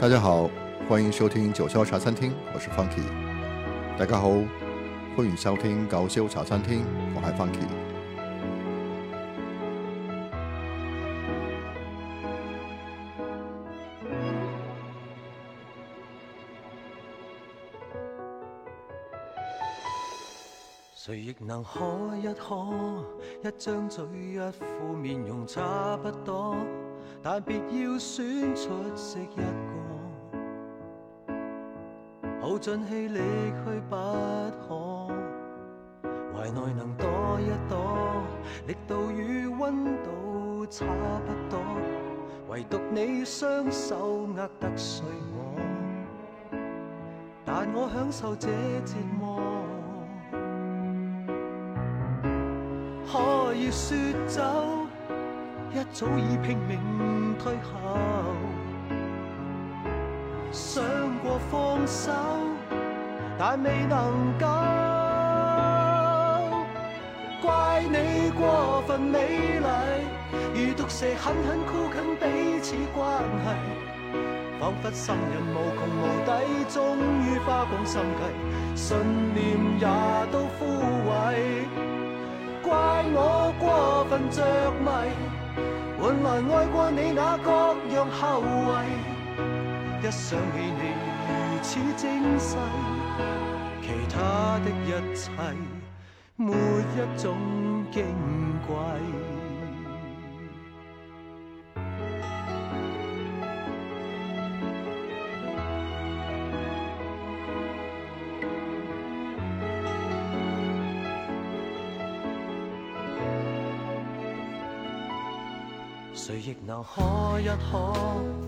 大家好，欢迎收听九霄茶餐厅，我是 Funky。大家好，欢迎收听九霄茶餐厅，我还 Funky。谁亦能可一可一张嘴，一副面容差不多，但别要选出色一个。用尽气力去不可，怀内能躲一躲，力度与温度差不多，唯独你双手握得碎我，但我享受这折磨。可以说走，一早已拼命退后。想过放手，但未能够。怪你过分美丽，如毒蛇狠狠箍紧彼此关系，仿佛心人无穷无底，终于花光心计，信念也都枯萎。怪我过分着迷，换来爱过你那各样后遗。一想起你如此精细，其他的一切没一种矜贵，谁亦能可一可。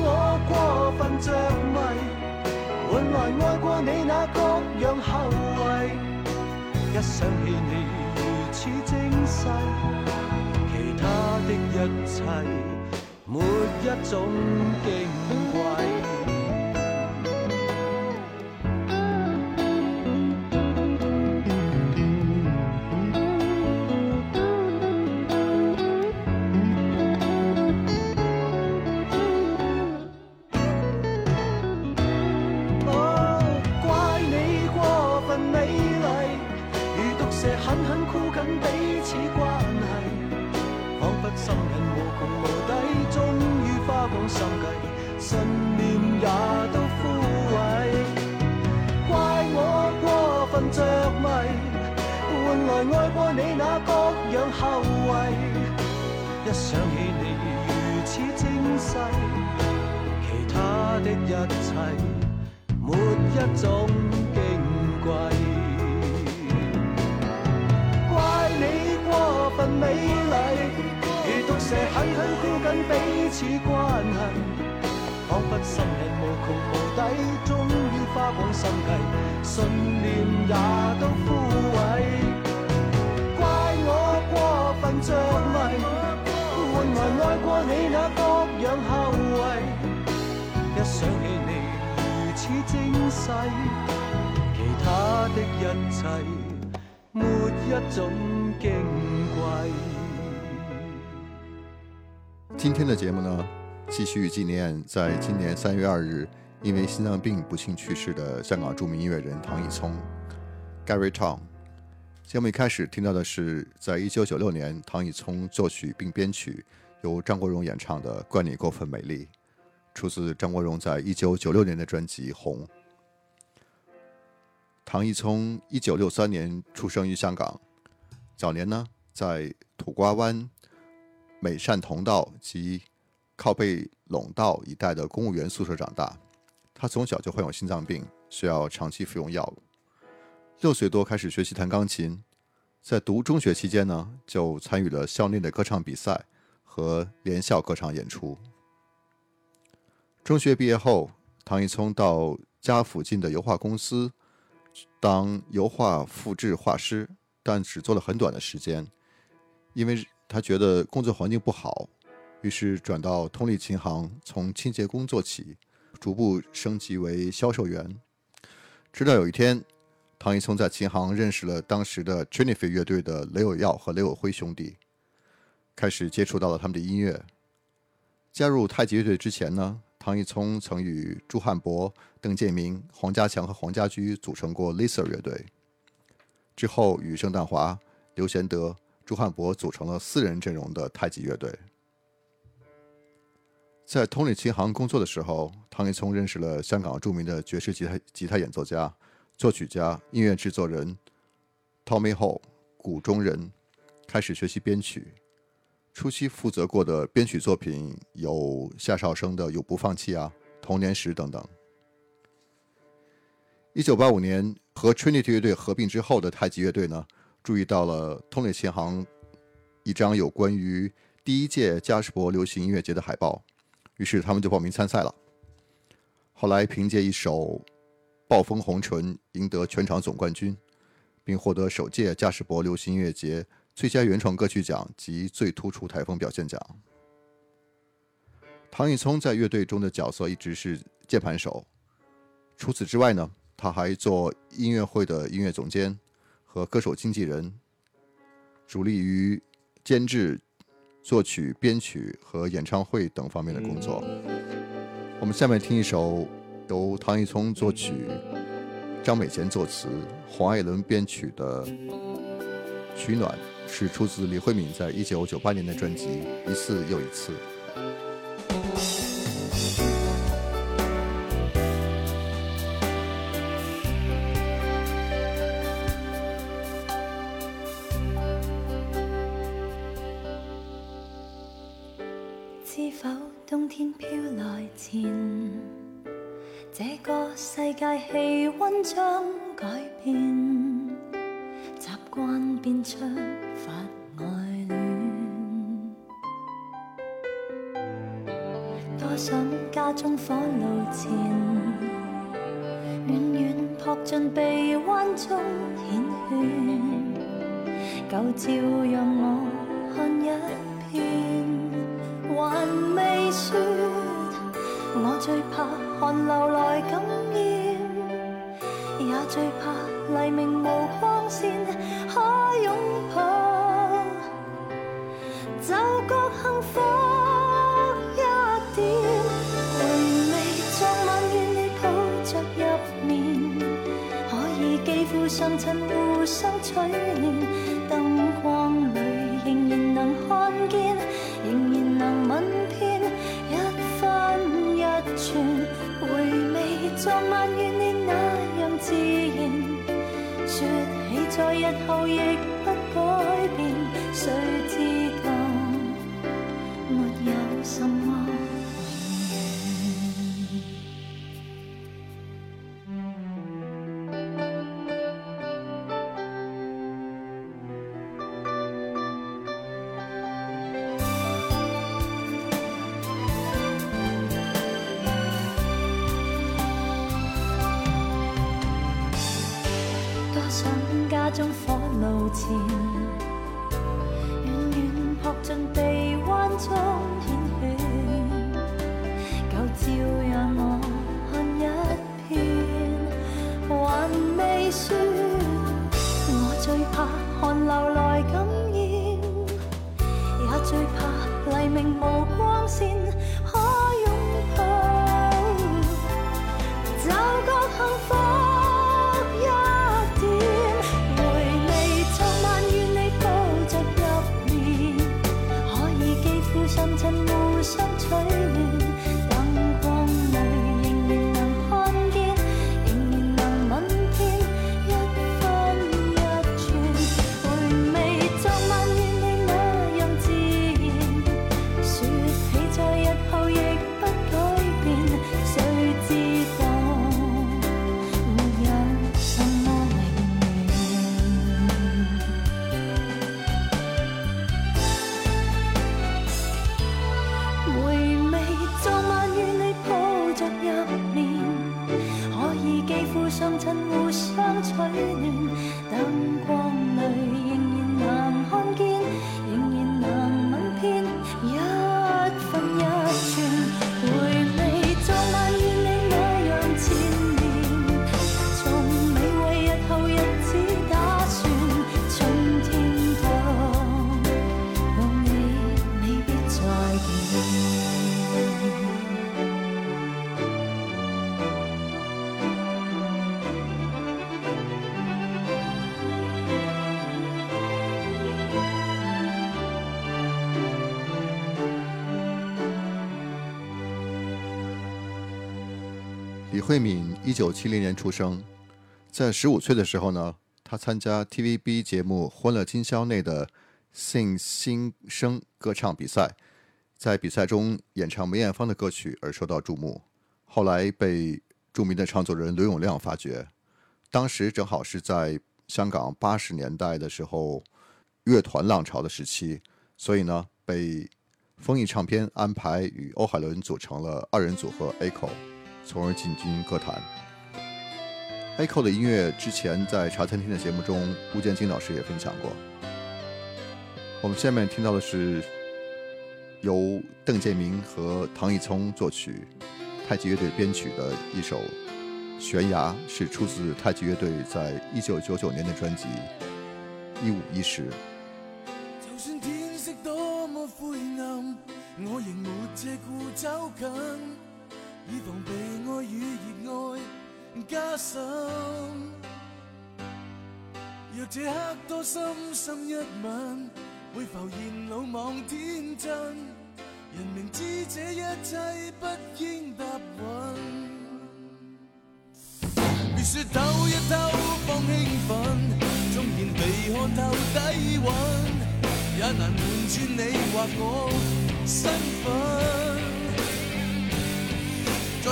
我过分着迷，换来爱过你那各样后遗。一想起你如此精细，其他的一切没一种矜贵。的一切没一种矜贵，怪你过分美丽，如毒蛇狠狠箍紧彼此关系，仿佛心力无穷无底，终于花光心计，信念也都枯萎。怪我过分着迷，换来爱过你那各样后。想起你如此精他的一没种矜贵。今天的节目呢，继续纪念，在今年三月二日，因为心脏病不幸去世的香港著名音乐人唐奕聪 （Gary Tong）。节目一开始听到的是，在一九九六年，唐奕聪作曲并编曲，由张国荣演唱的《怪你过分美丽》。出自张国荣在一九九六年的专辑《红》。唐奕聪一九六三年出生于香港，早年呢在土瓜湾、美善同道及靠背垄道一带的公务员宿舍长大。他从小就患有心脏病，需要长期服用药物。六岁多开始学习弹钢琴，在读中学期间呢就参与了校内的歌唱比赛和联校歌唱演出。中学毕业后，唐一聪到家附近的油画公司当油画复制画师，但只做了很短的时间，因为他觉得工作环境不好，于是转到通力琴行，从清洁工做起，逐步升级为销售员。直到有一天，唐一聪在琴行认识了当时的 j e i n i f e y 乐队的雷友耀和雷友辉兄弟，开始接触到了他们的音乐。加入太极乐队之前呢？唐毅聪曾与朱汉博、邓建明、黄家强和黄家驹组成过 l i s a 乐队，之后与盛旦华、刘贤德、朱汉博组成了四人阵容的太极乐队。在通里琴行工作的时候，唐毅聪认识了香港著名的爵士吉他、吉他演奏家、作曲家、音乐制作人 Tommy h o l l 中人），开始学习编曲。初期负责过的编曲作品有夏绍生的《永不放弃》啊，《童年时》等等。一九八五年和 Trinity 乐队合并之后的太极乐队呢，注意到了通力琴行一张有关于第一届加士伯流行音乐节的海报，于是他们就报名参赛了。后来凭借一首《暴风红唇》赢得全场总冠军，并获得首届加士伯流行音乐节。最佳原创歌曲奖及最突出台风表现奖。唐禹聪在乐队中的角色一直是键盘手。除此之外呢，他还做音乐会的音乐总监和歌手经纪人，主力于监制、作曲、编曲和演唱会等方面的工作。我们下面听一首由唐禹聪作曲、张美贤作词、黄艾伦编曲的《取暖》。是出自李慧敏在一九九八年的专辑《一次又一次》。知否，冬天飘来前，这个世界气温将改变，习惯变出。多想家中火炉前，远远扑进臂弯中，缱绻旧照让我看一遍。还未说，我最怕寒流来感染，也最怕黎明无光线可拥抱。互相取暖，灯光里仍然能看见，仍然能吻遍一分一寸，回味昨晚与你那样自然，说起在日后亦。相取。魏敏一九七零年出生，在十五岁的时候呢，她参加 TVB 节目《欢乐今宵》内的信新声歌唱比赛，在比赛中演唱梅艳芳的歌曲而受到注目，后来被著名的创作人刘永亮发掘，当时正好是在香港八十年代的时候，乐团浪潮的时期，所以呢，被丰艺唱片安排与欧海伦组成了二人组合 A o 从而进军歌坛。Echo 的音乐之前在茶餐厅的节目中，吴建清老师也分享过。我们下面听到的是由邓建明和唐毅聪作曲，太极乐队编曲的一首《悬崖》，是出自太极乐队在一九九九年的专辑《一五一十》。加深。若这刻多深深一吻，会否延老望天真？人明知这一切不应答允，别说偷一偷放兴奋，纵然被看透底蕴，也难瞒穿你或我身份。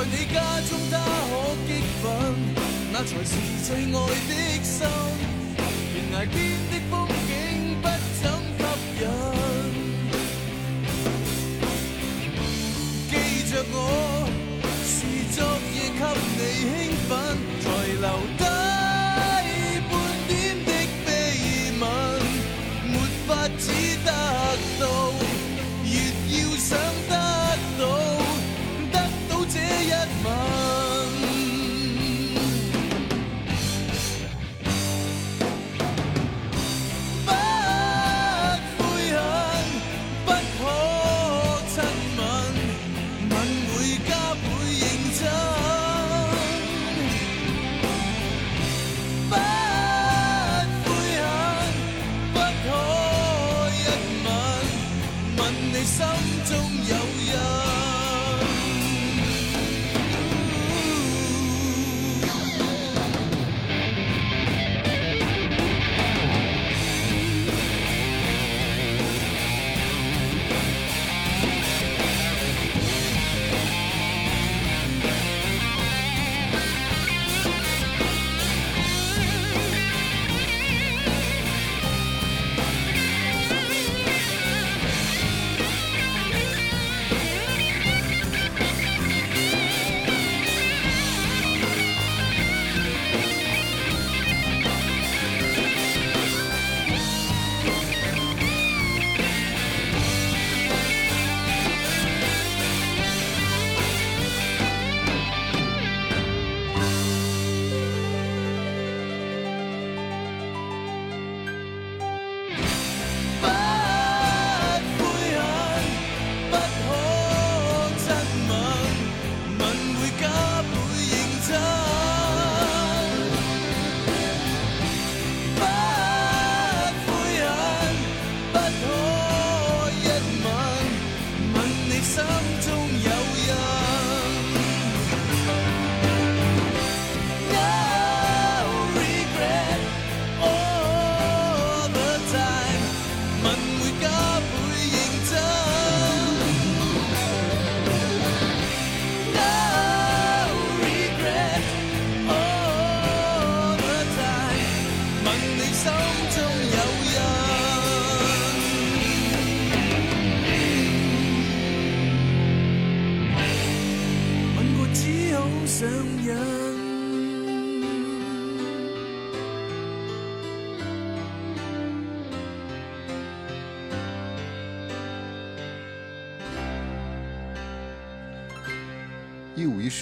在你家中，他可激愤，那才是最爱的心。悬崖边的风。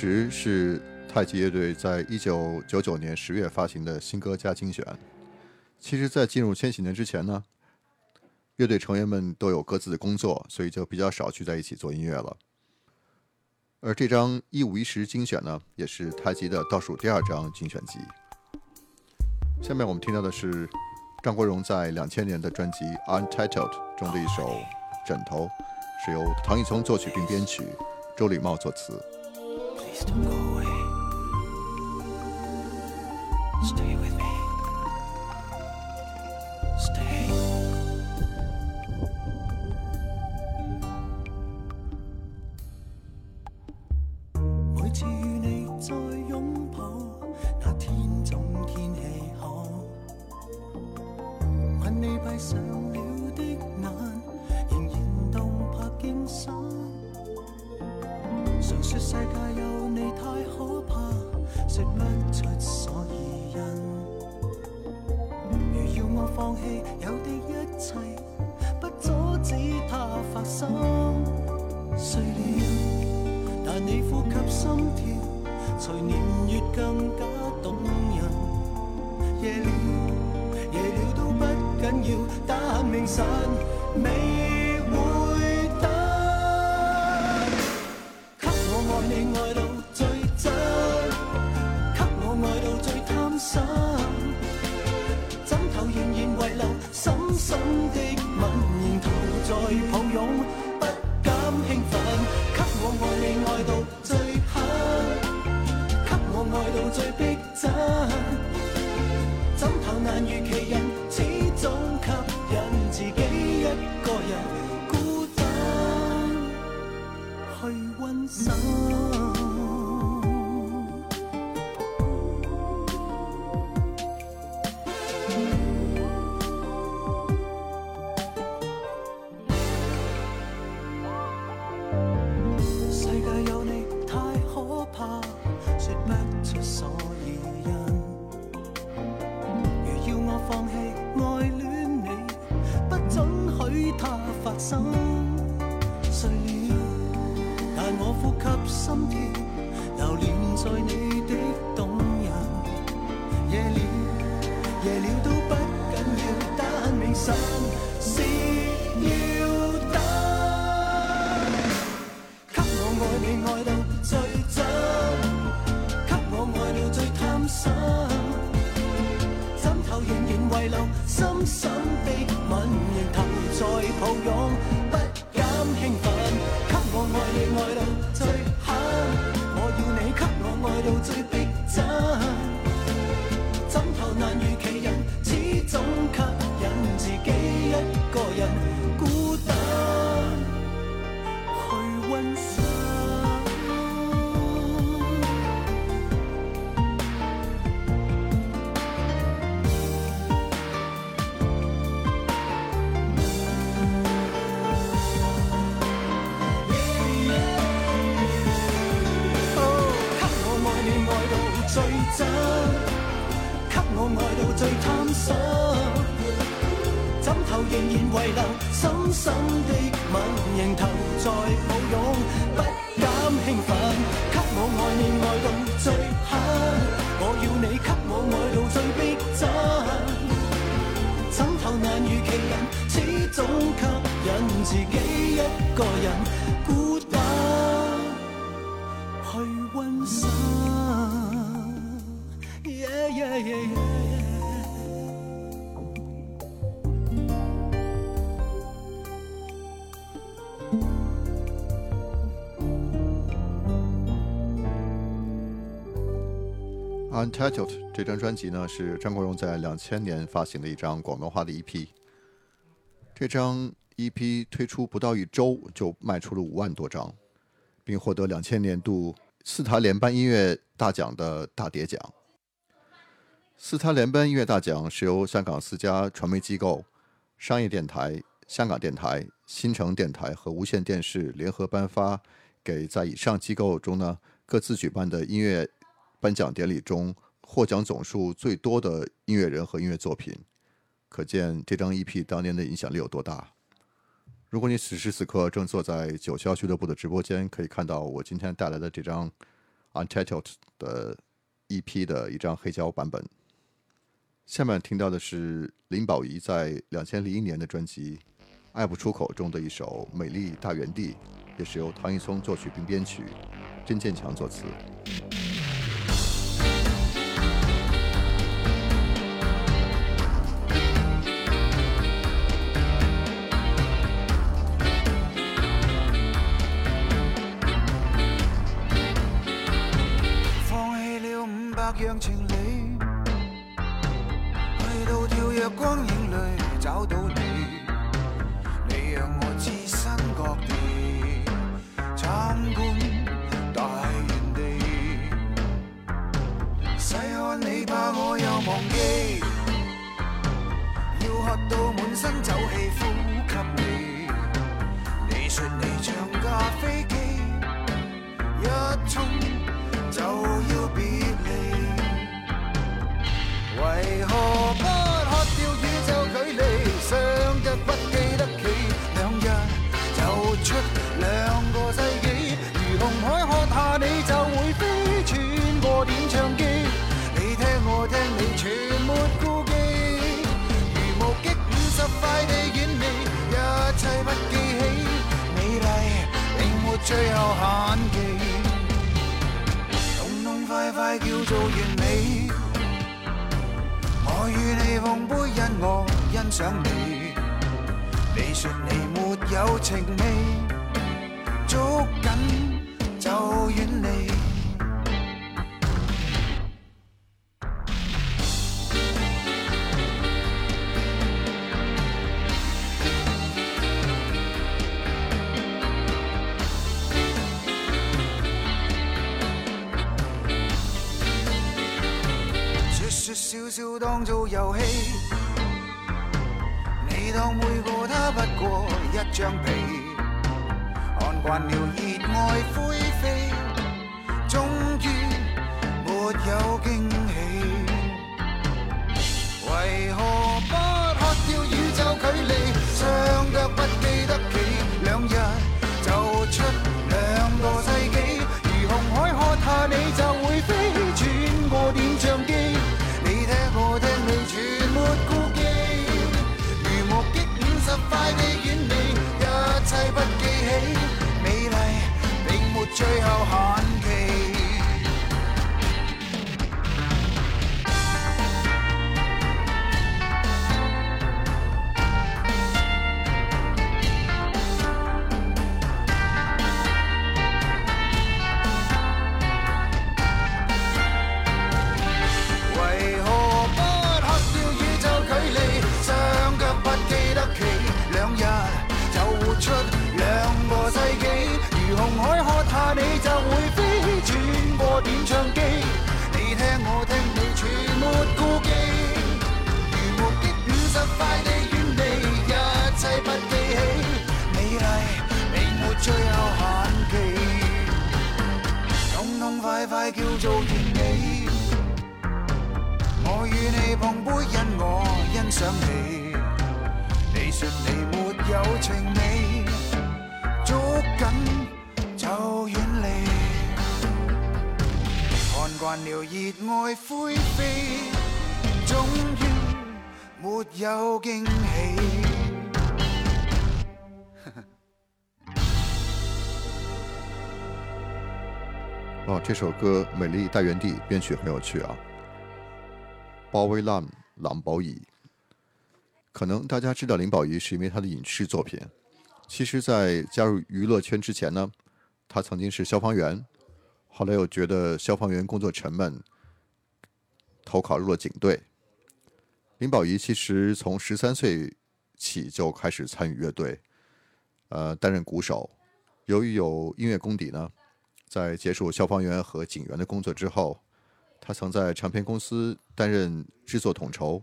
实是太极乐队在1999年十月发行的新歌加精选。其实，在进入千禧年之前呢，乐队成员们都有各自的工作，所以就比较少聚在一起做音乐了。而这张《一五一十精选》呢，也是太极的倒数第二张精选集。下面我们听到的是张国荣在两千年的专辑《Untitled》中的一首《枕头》，是由唐毅聪作曲并编曲，周礼茂作词。Please don't go away. Stay with me.《Untitled》这张专辑呢，是张国荣在两千年发行的一张广东话的 EP。这张 EP 推出不到一周就卖出了五万多张，并获得两千年度四台联颁音乐大奖的大碟奖。四台联颁音乐大奖是由香港四家传媒机构、商业电台、香港电台、新城电台和无线电视联合颁发，给在以上机构中呢各自举办的音乐。颁奖典礼中获奖总数最多的音乐人和音乐作品，可见这张 EP 当年的影响力有多大。如果你此时此刻正坐在九霄俱乐部的直播间，可以看到我今天带来的这张《Untitled》的 EP 的一张黑胶版本。下面听到的是林保怡在2001年的专辑《爱不出口中的一首《美丽大园地》，也是由唐一聪作曲并编曲，甄建强作词。让情理。去到跳跃光影里找到你，你让我置身各地，参观大原地。细看你怕我又忘记，要喝到满身酒气呼吸你。你说你像架飞机，一冲就要变。为何不喝掉宇宙距离？上日不记得起，两日就出两个世纪。如红海喝下，你就会飞，穿过点唱机，你听我听你，全没顾忌。如无极五十块地远离，一切不记起，美丽并没最后限期，痛痛快快叫做完美。放杯，因我欣赏你。你说你没有情味，捉紧就远离。一張被，看慣了熱愛灰。出两个世纪，如红海喝下你就会飞，转过点唱机，你听我听你全没顾忌，如目标五十块地远离，一切不记起，美丽你没最后限期，痛痛快快叫做完美。我与你碰杯，因我欣赏你，你说你没有情。有哦，这首歌《美丽大园地》编曲很有趣啊。宝仪，兰宝仪，可能大家知道林宝仪是因为他的影视作品。其实，在加入娱乐圈之前呢，他曾经是消防员。后来又觉得消防员工作沉闷，投考入了警队。林保怡其实从十三岁起就开始参与乐队，呃，担任鼓手。由于有音乐功底呢，在结束消防员和警员的工作之后，他曾在唱片公司担任制作统筹。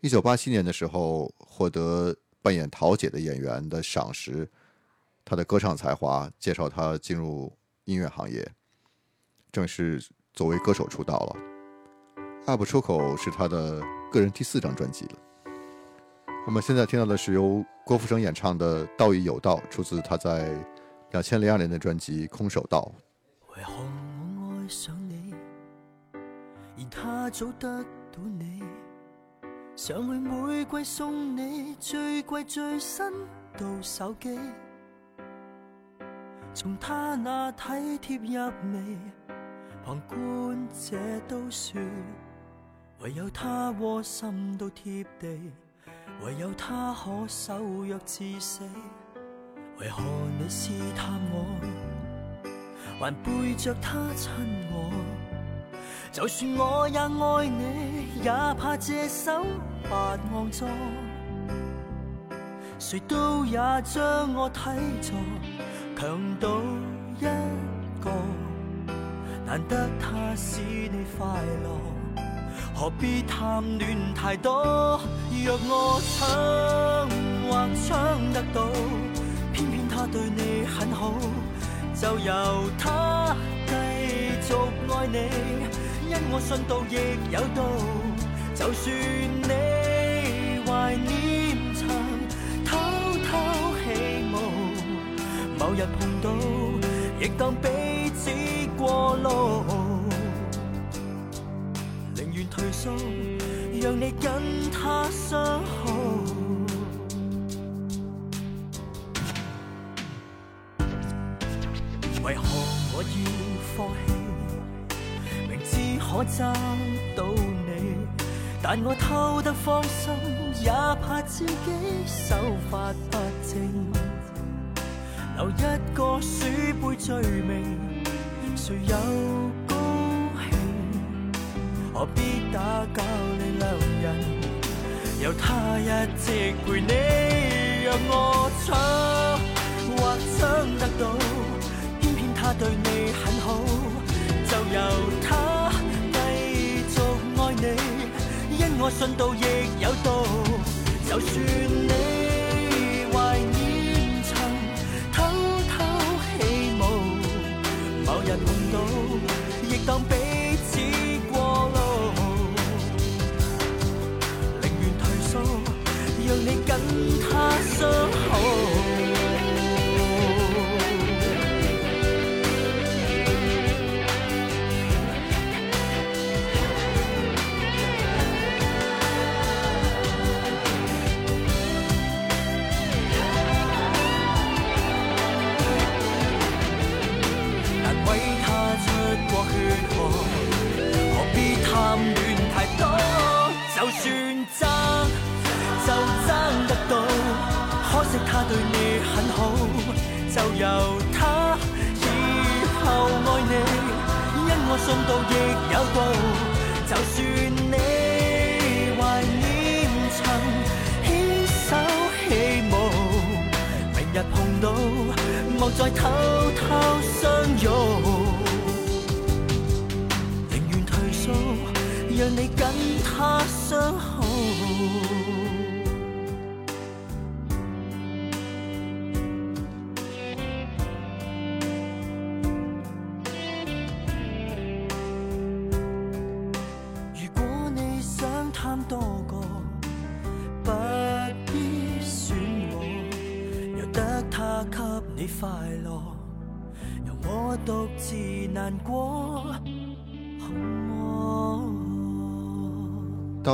一九八七年的时候，获得扮演桃姐的演员的赏识，他的歌唱才华介绍他进入音乐行业。正式作为歌手出道了。Up 出口是他的个人第四张专辑我们现在听到的是由郭富城演唱的《道义有道》，出自他在二千零二年的专辑《空手道》。为何我爱上你，而他早得到你？想去每季送你最贵最新度手机，从他那体贴入微。旁观者都说，唯有他窝心到贴地，唯有他可守约至死，为何你试探我，还背着他亲我？就算我也爱你，也怕借手白肮脏，谁都也将我睇作强盗一个。难得他使你快乐，何必贪恋太多？若我抢或抢得到，偏偏他对你很好，就由他继续爱你。因我信道亦有道，就算你怀念曾偷偷起舞，某日碰到，亦当。是过路，宁愿退缩，让你跟他相好。为何我要放弃？明知可找到你，但我偷得放心，也怕自己手法不正。留一个鼠辈罪名。谁有高兴，何必打搅你两人？有他一直陪你，让我闯，或抢得到，偏偏他对你很好，就由他继续爱你，因我信道亦有道，就算。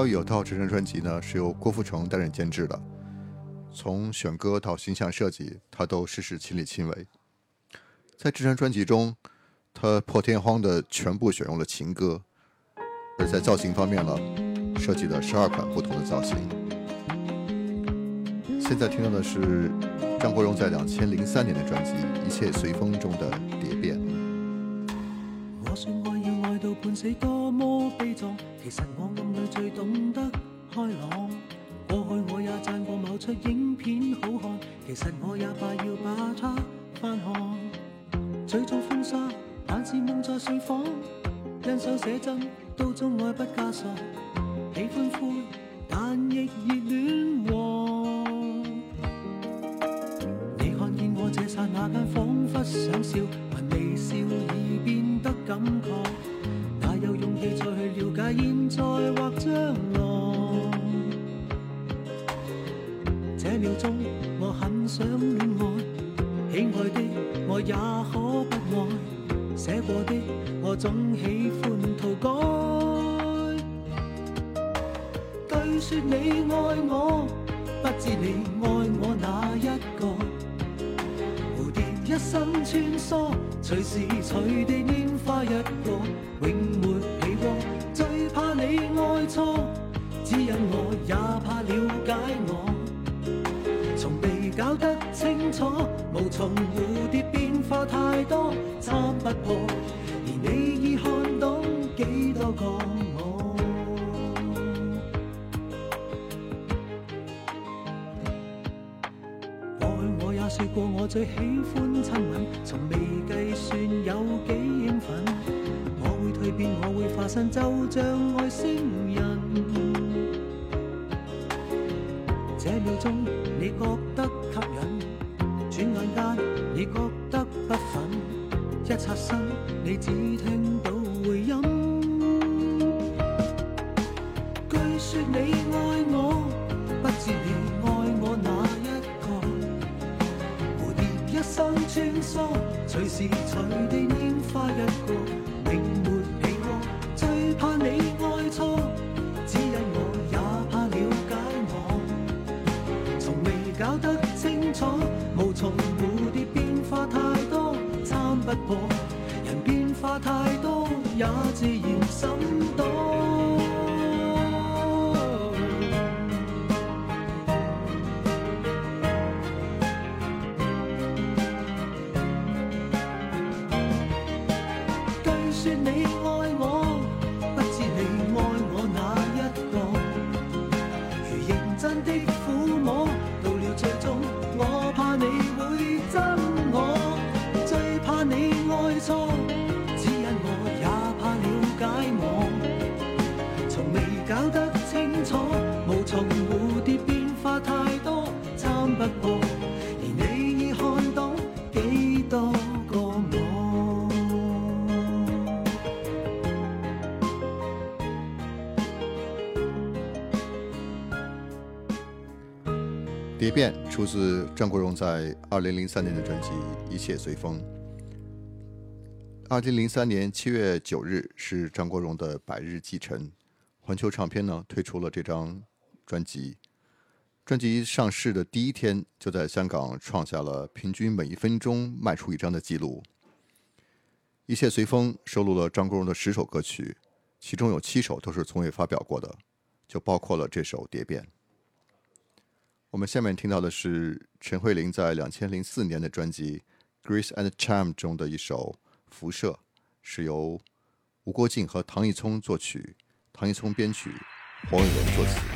有套这张专辑呢，是由郭富城担任监制的，从选歌到形象设计，他都事事亲力亲为。在这张专辑中，他破天荒的全部选用了情歌，而在造型方面呢，设计了十二款不同的造型。现在听到的是张国荣在两千零三年的专辑《一切随风》中的《蝶变》。我爱多么悲最懂得开朗。过去我也赞过某出影片好看，其实我也快要把它翻看。最足风沙，但是梦在睡房。欣手写真，都中爱不加索，喜欢灰。你爱我，不知你爱我哪一个？蝴蝶一生穿梭，随时随地拈花一个，名没被窝，最怕你爱错，只有我也怕了解我，从未搞得清楚，无从蝴蝶变化太多，参不破，人变化太多，也自然心多。出自张国荣在二零零三年的专辑《一切随风》。二零零三年七月九日是张国荣的百日祭辰，环球唱片呢推出了这张专辑。专辑上市的第一天就在香港创下了平均每一分钟卖出一张的记录。《一切随风》收录了张国荣的十首歌曲，其中有七首都是从未发表过的，就包括了这首《蝶变》。我们下面听到的是陈慧琳在两千零四年的专辑《Grace and Charm》中的一首《辐射》，是由吴国敬和唐毅聪作曲，唐毅聪编曲，黄伟文作词。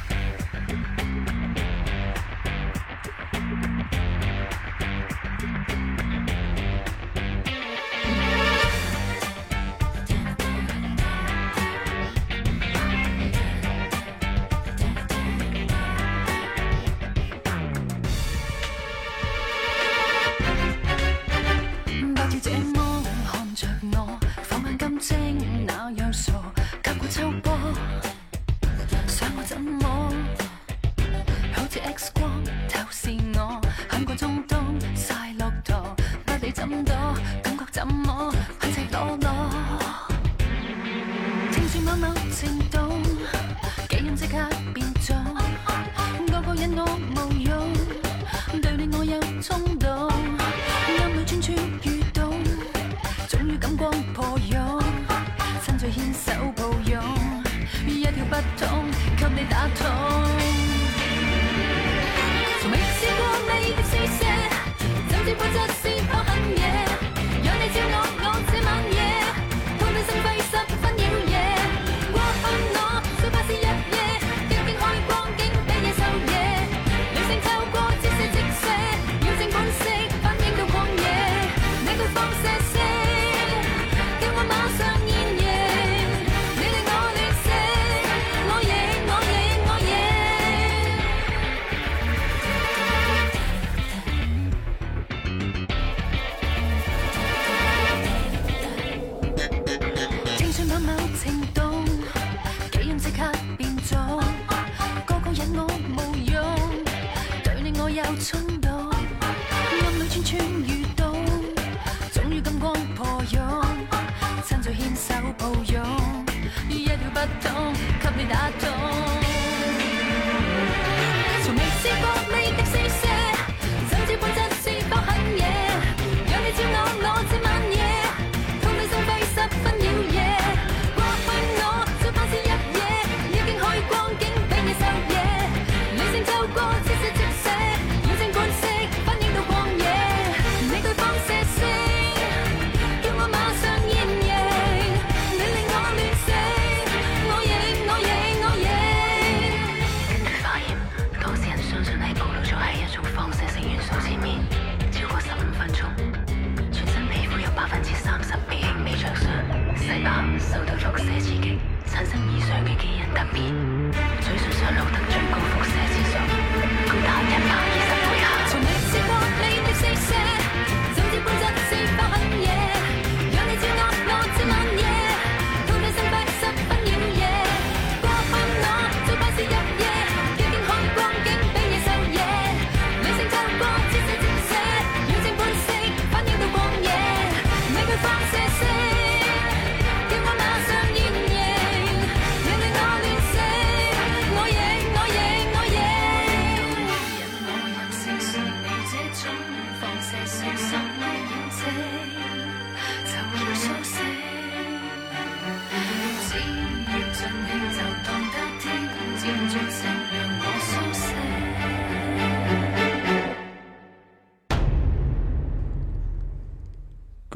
don't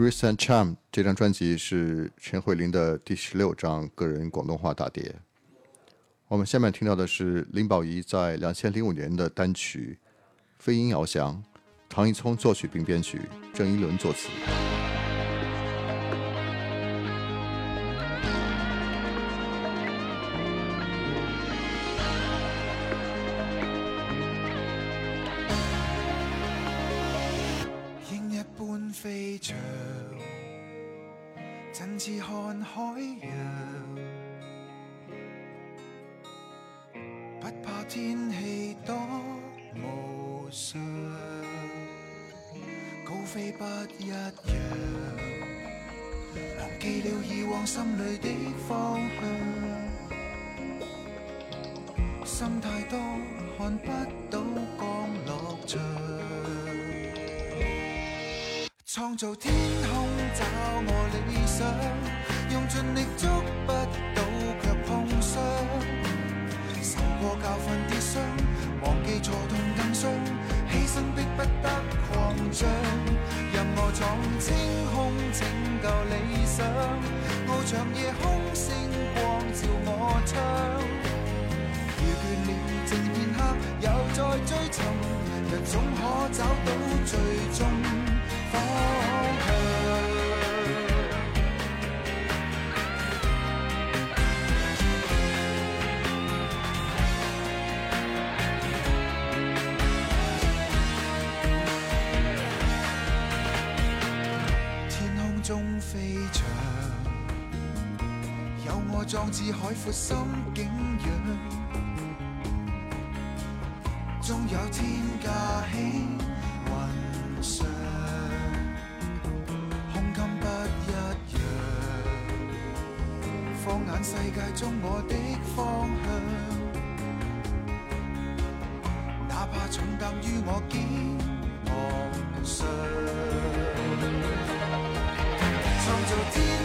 r e c e n d Charm》这张专辑是陈慧琳的第十六张个人广东话大碟。我们下面听到的是林宝仪在两千零五年的单曲《飞鹰翱翔》，唐一聪作曲并编曲，郑伊伦作词。飞甚至看海洋，不怕天气多无常，高飞不一样，忘记了以往心里的方向，心太多看不到降落场。创造天空，找我理想，用尽力捉不到，却碰伤。受过教训跌伤，忘记错痛更伤，牺牲的不得狂张。任我闯青空，拯救理想。翱翔夜空，星光照我窗。遇倦了，正片刻，又再追寻，人总可找到最终。壮志海阔心景仰，终有天驾起云上，胸襟不一样。放眼世界中我的方向，哪怕重担于我肩昂上，创造天。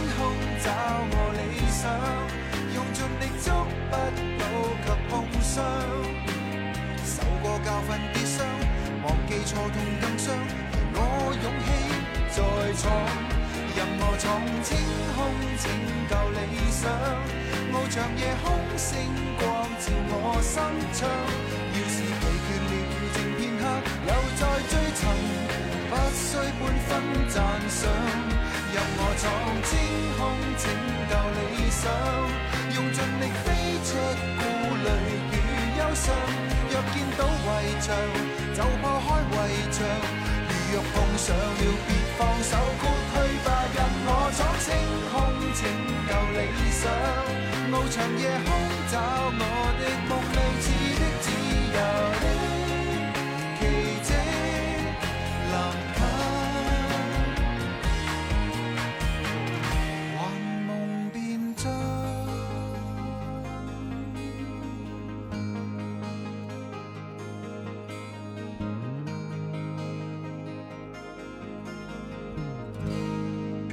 伤，受过教训跌伤，忘记错痛更伤。我勇气再闯，任我闯青空拯救理想。翱翔夜空，星光照我心窗。要是疲倦了，静片刻又再追寻，不需半分赞赏。任我闯青空拯救理想，用尽力飞出顾虑。忧伤，若见到围墙，就破开围墙。如若碰上了，别放手，豁退吧，任我闯清空，拯救理想。无长夜空找我的梦，未似的自由。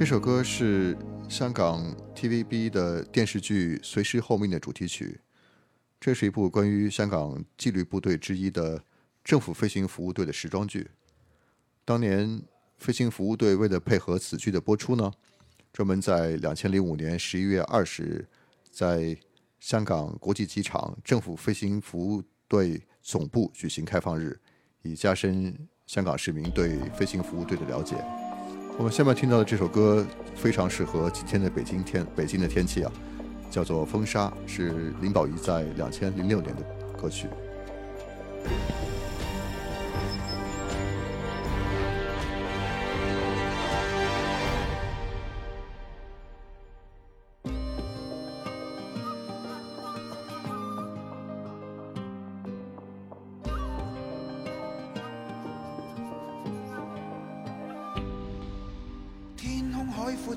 这首歌是香港 TVB 的电视剧《随时候命》的主题曲。这是一部关于香港纪律部队之一的政府飞行服务队的时装剧。当年，飞行服务队为了配合此剧的播出呢，专门在2005年11月20日，在香港国际机场政府飞行服务队总部举行开放日，以加深香港市民对飞行服务队的了解。我们下面听到的这首歌非常适合今天的北京天，北京的天气啊，叫做《风沙》，是林保怡在两千零六年的歌曲。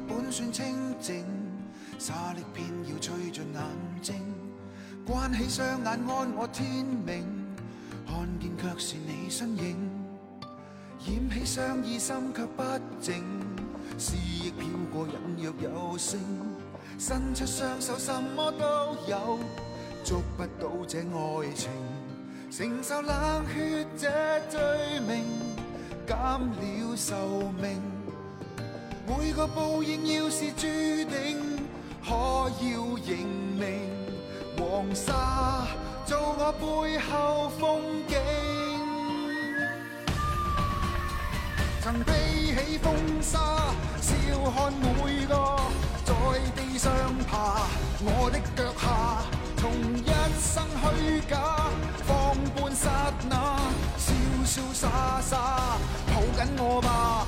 本算清净，沙粒偏要吹进眼睛。关起双眼安我天命，看见却是你身影。掩起双耳心却不静，思忆飘过隐约有声。伸出双手什么都有，捉不到这爱情，承受冷血这罪名，减了寿命。每个报应要是注定，可要认命。黄沙做我背后风景，曾披起风沙，笑看每个在地上爬。我的脚下，从一生虚假放半刹那，潇潇洒洒，抱紧我吧。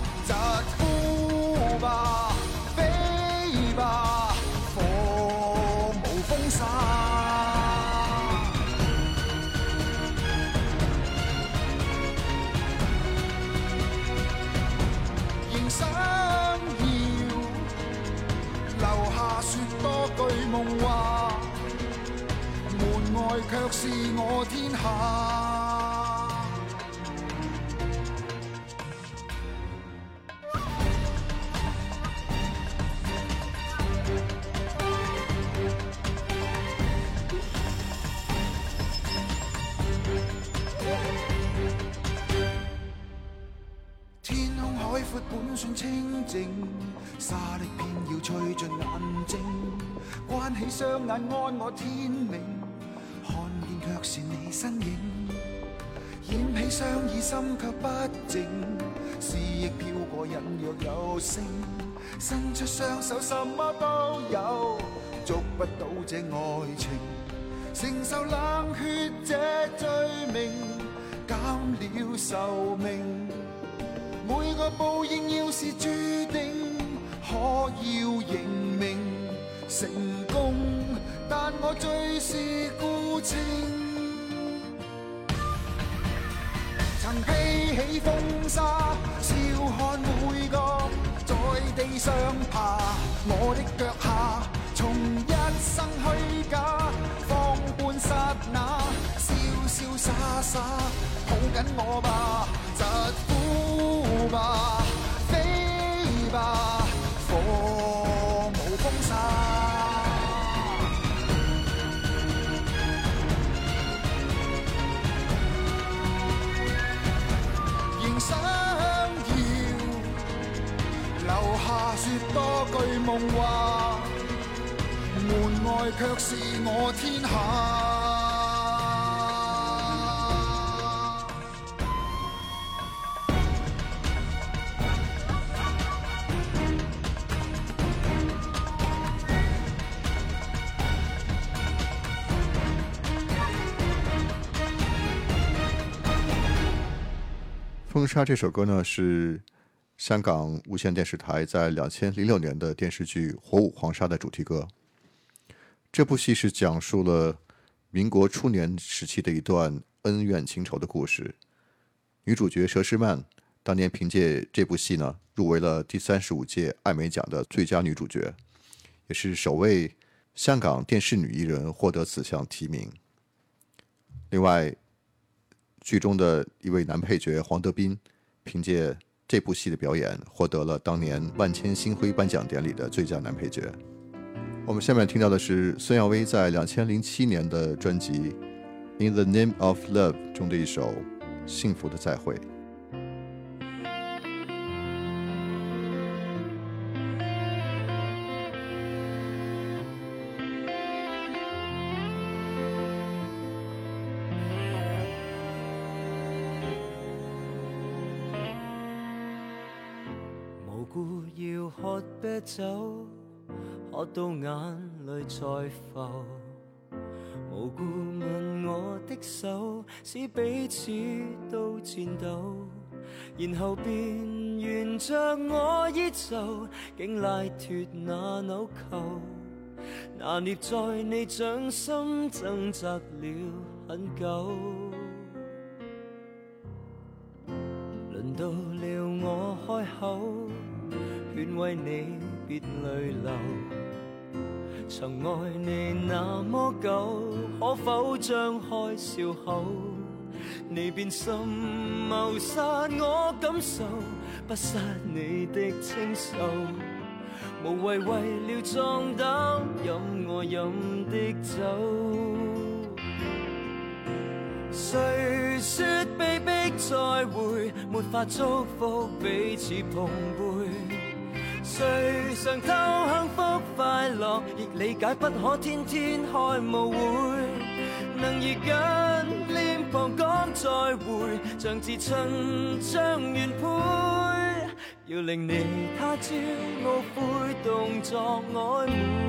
却是我天下。天空海阔本算清静，沙粒偏要吹进眼睛。关起双眼，安我天命。却是你身影，掩起双耳，心却不静，思忆飘过，隐约有声。伸出双手，什么都有，捉不到这爱情，承受冷血这罪名，减了寿命。每个报应要是注定，可要认命，成功。但我最是孤清，曾披起风沙，笑看每个在地上爬。我的脚下，从一生虚假，放半刹那，潇潇洒洒，抱紧我吧，疾呼吧，飞吧。多句梦话门外可是我天下风沙这首歌呢是香港无线电视台在两千零六年的电视剧《火舞黄沙》的主题歌。这部戏是讲述了民国初年时期的一段恩怨情仇的故事。女主角佘诗曼当年凭借这部戏呢，入围了第三十五届艾美奖的最佳女主角，也是首位香港电视女艺人获得此项提名。另外，剧中的一位男配角黄德斌凭借。这部戏的表演获得了当年万千星辉颁奖典礼的最佳男配角。我们下面听到的是孙耀威在两千零七年的专辑《In the Name of Love》中的一首《幸福的再会》。走，喝到眼泪在浮，无故握我的手，使彼此都颤抖。然后便沿着我衣袖，竟拉脱那纽扣，拿捏在你掌心挣扎了很久。轮到了我开口，劝慰你。别泪流，曾爱你那么久，可否张开笑口？你变心谋杀我感受，不杀你的清秀。无谓为了撞胆饮我饮的酒。谁说被迫再会，没法祝福彼此碰杯？谁常偷幸福快乐？亦理解不可天天开舞会，能热紧脸庞讲再会，像自亲像原配，要令你他朝无悔动作暧昧。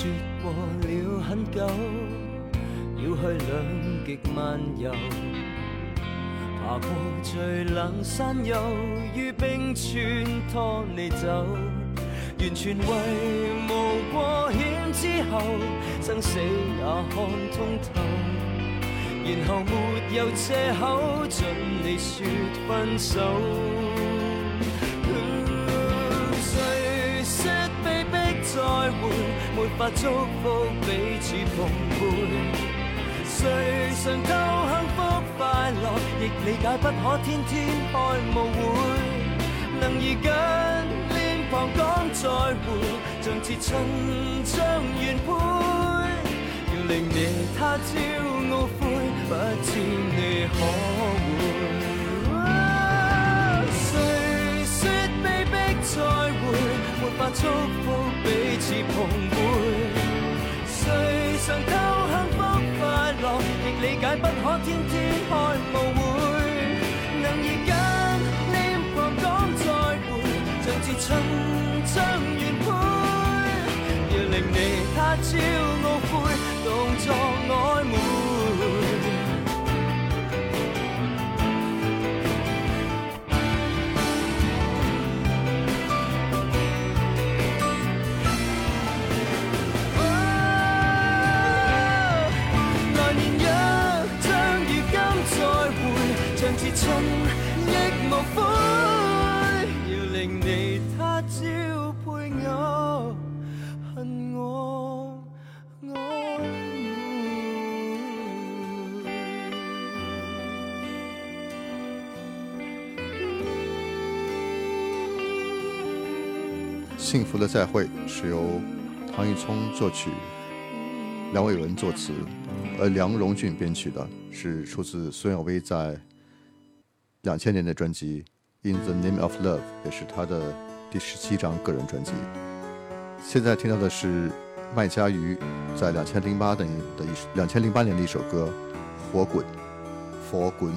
说过了很久，要去两极漫游，爬过最冷山丘，于冰川拖你走，完全为冒过险之后，生死也看通透，然后没有借口，准你说分手。没法祝福彼此同伴。谁想透幸福快乐，亦理解不可天天开舞会。能以近脸庞讲再会，像似春将远配，要令你他朝懊悔，不知你可会。谁说被迫再会？把祝福彼此碰杯，谁想偷幸福快乐，亦理解不可天天开舞会，能以跟脸庞讲再会，像自春将完配。要令你他朝懊悔，动作我。幸福的再会是由唐禹聪作曲，梁伟文作词，而梁荣俊编曲的，是出自孙耀威在。两千年的专辑《In the Name of Love》也是他的第十七张个人专辑。现在听到的是麦家瑜在两千零八等于的于两千零八年的一首歌《火滚》，《火滚》。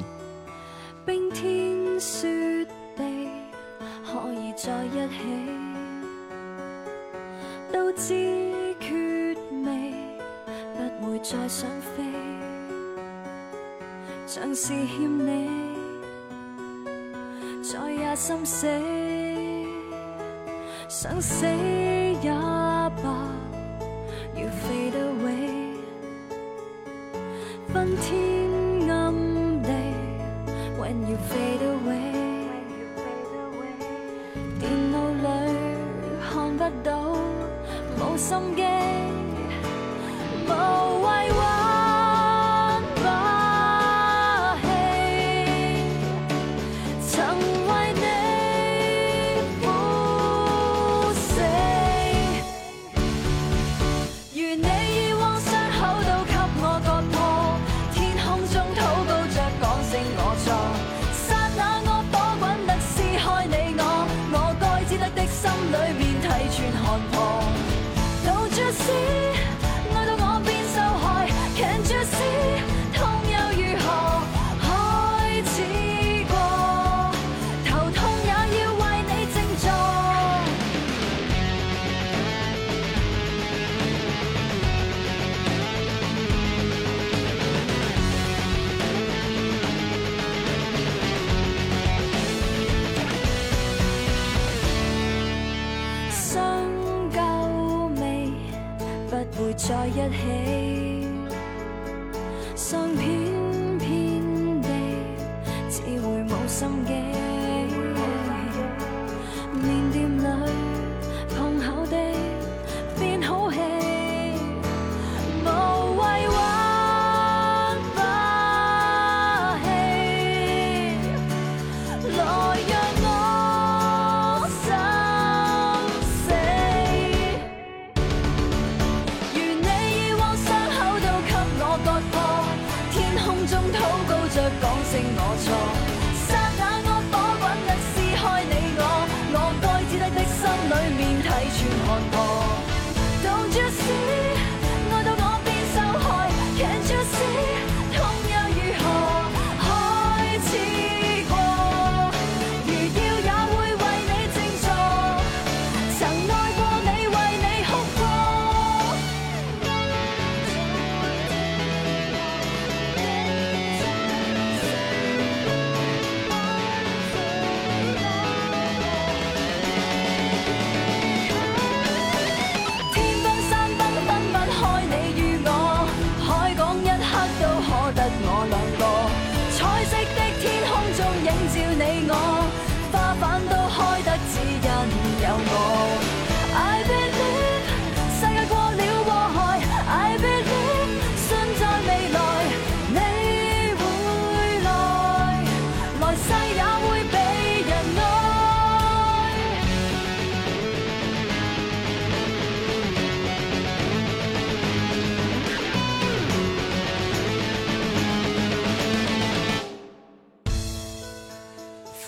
一起。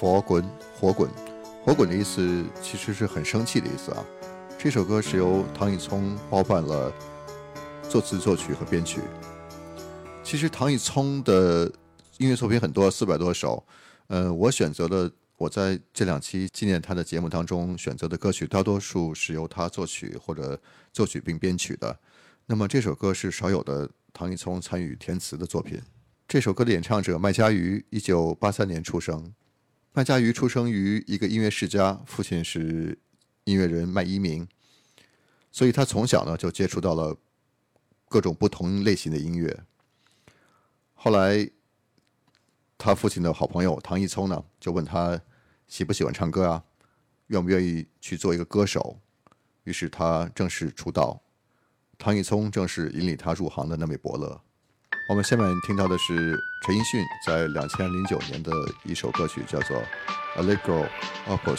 火滚，火滚，火滚的意思其实是很生气的意思啊。这首歌是由唐以聪包办了作词、作曲和编曲。其实唐以聪的音乐作品很多，四百多首。呃，我选择的我在这两期纪念他的节目当中选择的歌曲，大多数是由他作曲或者作曲并编曲的。那么这首歌是少有的唐以聪参与填词的作品。这首歌的演唱者麦嘉瑜，一九八三年出生。麦家瑜出生于一个音乐世家，父亲是音乐人麦一鸣，所以他从小呢就接触到了各种不同类型的音乐。后来，他父亲的好朋友唐毅聪呢就问他喜不喜欢唱歌啊，愿不愿意去做一个歌手？于是他正式出道，唐毅聪正是引领他入行的那位伯乐。我们下面听到的是陈奕迅在两千零九年的一首歌曲，叫做《A Little Oppos》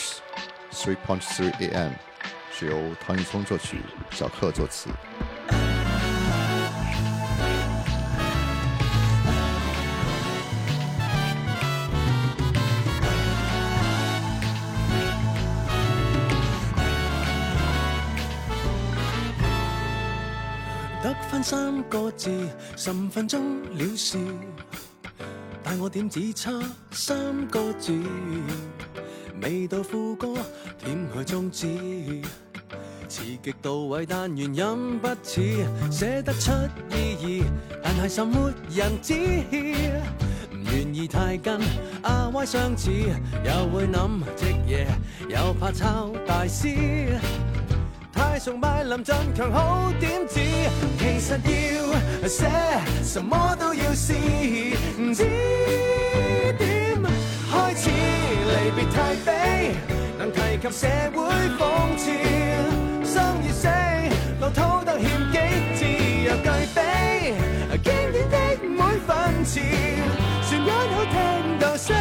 ，Three Point Three A.M.，是由唐奕聪作曲，小克作词。三个字，十分钟了事，但我点只差三个字，未到副歌点去中止？刺激到位，但原音不似写得出意义，但系甚没人知，唔愿意太近啊，歪相似又会谂，即夜又怕抄大师。太崇拜林振强好点子，其实要写什么都要试，唔知点开始。离别太悲，能提及社会讽刺，生与死，路途得欠几字又具悲，经典的每份词，旋律好听到死。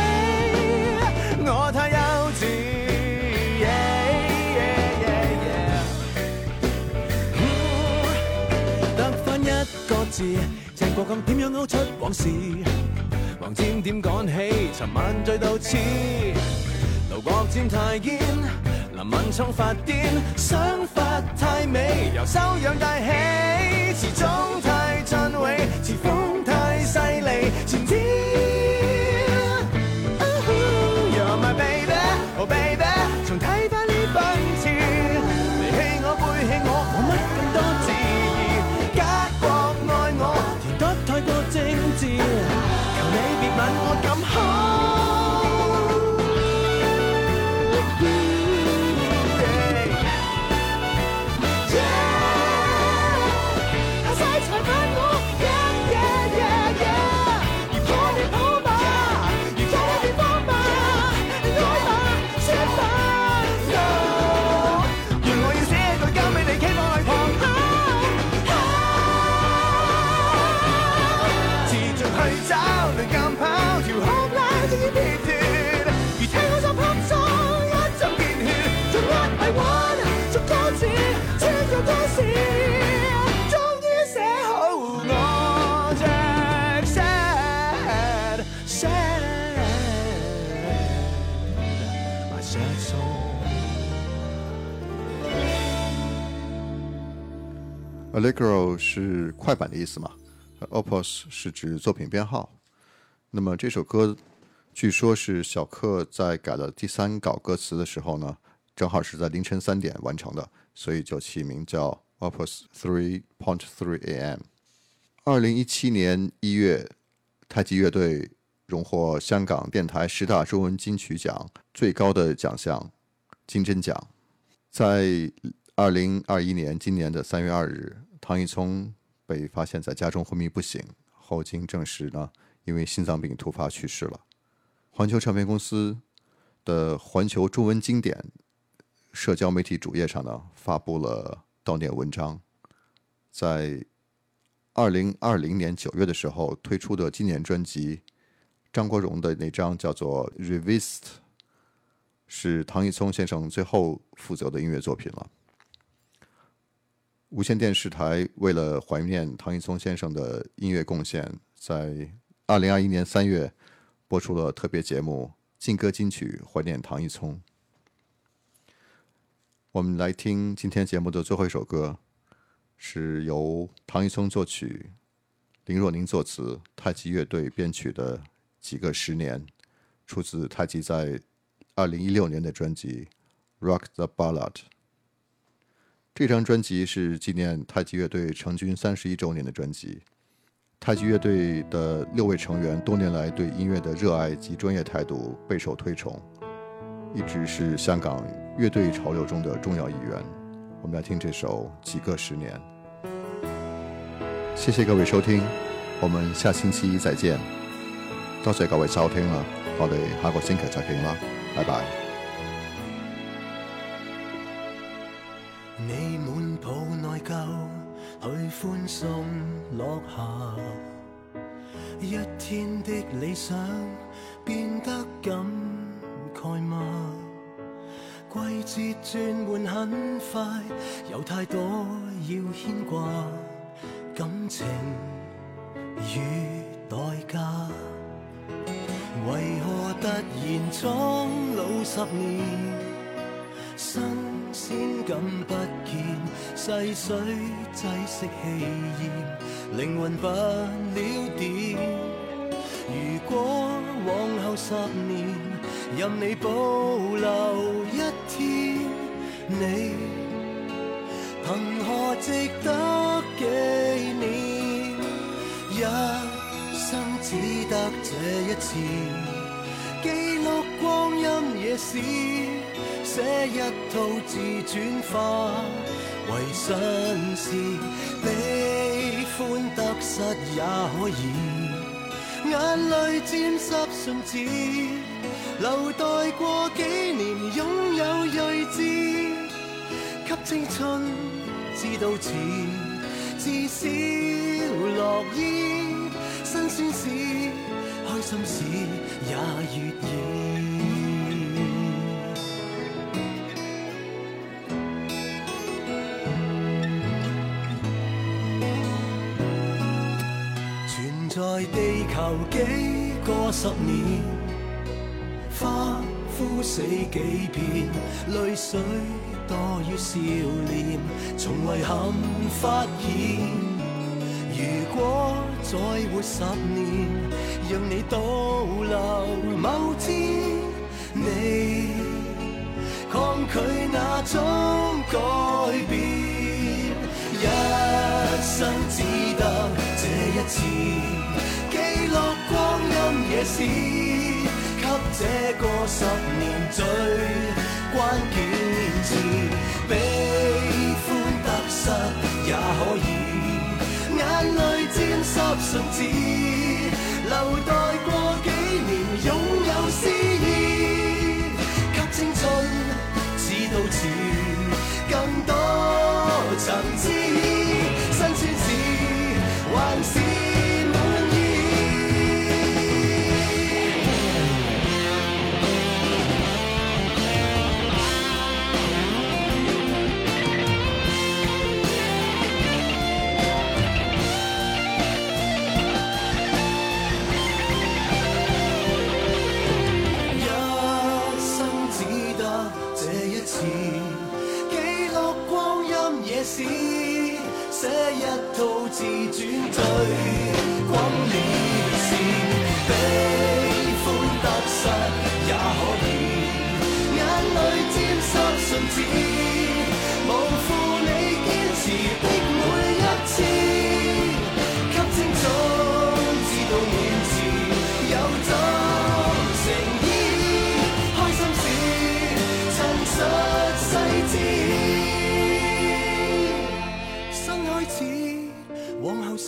事郑国金点样勾出往事，黄沾点赶起，寻晚醉到词，刘国沾太贱，林敏聪发癫，想法太美，由收养带起，词中太赞尾，词风太犀利，前天。Allegro 是快板的意思嘛？Opus 是指作品编号。那么这首歌，据说是小克在改了第三稿歌词的时候呢，正好是在凌晨三点完成的，所以就起名叫 Opus Three Point Three A.M. 二零一七年一月，太极乐队荣获香港电台十大中文金曲奖最高的奖项——金针奖。在二零二一年，今年的三月二日。唐毅聪被发现在家中昏迷不醒，后经证实呢，因为心脏病突发去世了。环球唱片公司的环球中文经典社交媒体主页上呢，发布了悼念文章。在二零二零年九月的时候推出的纪念专辑，张国荣的那张叫做《r e v i s i t 是唐毅聪先生最后负责的音乐作品了。无线电视台为了怀念唐一聪先生的音乐贡献，在二零二一年三月播出了特别节目《劲歌金曲怀念唐一聪》。我们来听今天节目的最后一首歌，是由唐一聪作曲、林若宁作词、太极乐队编曲的《几个十年》，出自太极在二零一六年的专辑《Rock the Ballad》。这张专辑是纪念太极乐队成军三十一周年的专辑。太极乐队的六位成员多年来对音乐的热爱及专业态度备受推崇，一直是香港乐队潮流中的重要一员。我们来听这首《几个十年》。谢谢各位收听，我们下星期一再见。多谢各位收听了，我哋下个星期再见啦，拜拜。你满抱内疚，去欢送落霞。一天的理想变得感慨吗？季节转换很快，有太多要牵挂，感情与代价，为何突然苍老十年？新鲜感不见，细水挤熄气焰，灵魂不了电。如果往后十年，任你保留一天，你凭何值得纪念？一生只得这一次，记录光阴夜市。这一套自转化，为新事悲欢得失也可以，眼泪沾湿信纸，留待过几年拥有睿智，给青春知道迟，至少乐意，新鲜事开心事也悦意。在地球几个十年，花枯死几遍，泪水多于笑脸，从遗憾发现。如果再活十年，让你倒流某天，你抗拒那种改变，一生只得。字记录光阴，夜市，给这个十年最关键字，悲欢得失也可以，眼泪沾湿信纸，留待过几年拥有诗意，给青春，直到此更多层次。套自转退，君了线，悲欢得失也可免，眼泪沾湿信纸。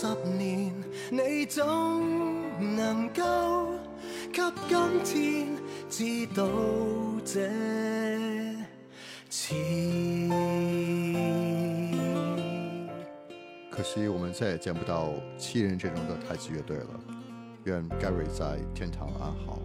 十年，你总能够给今天知道这词。可惜我们再也见不到七人阵容的太极乐队了。愿 Gary 在天堂安好。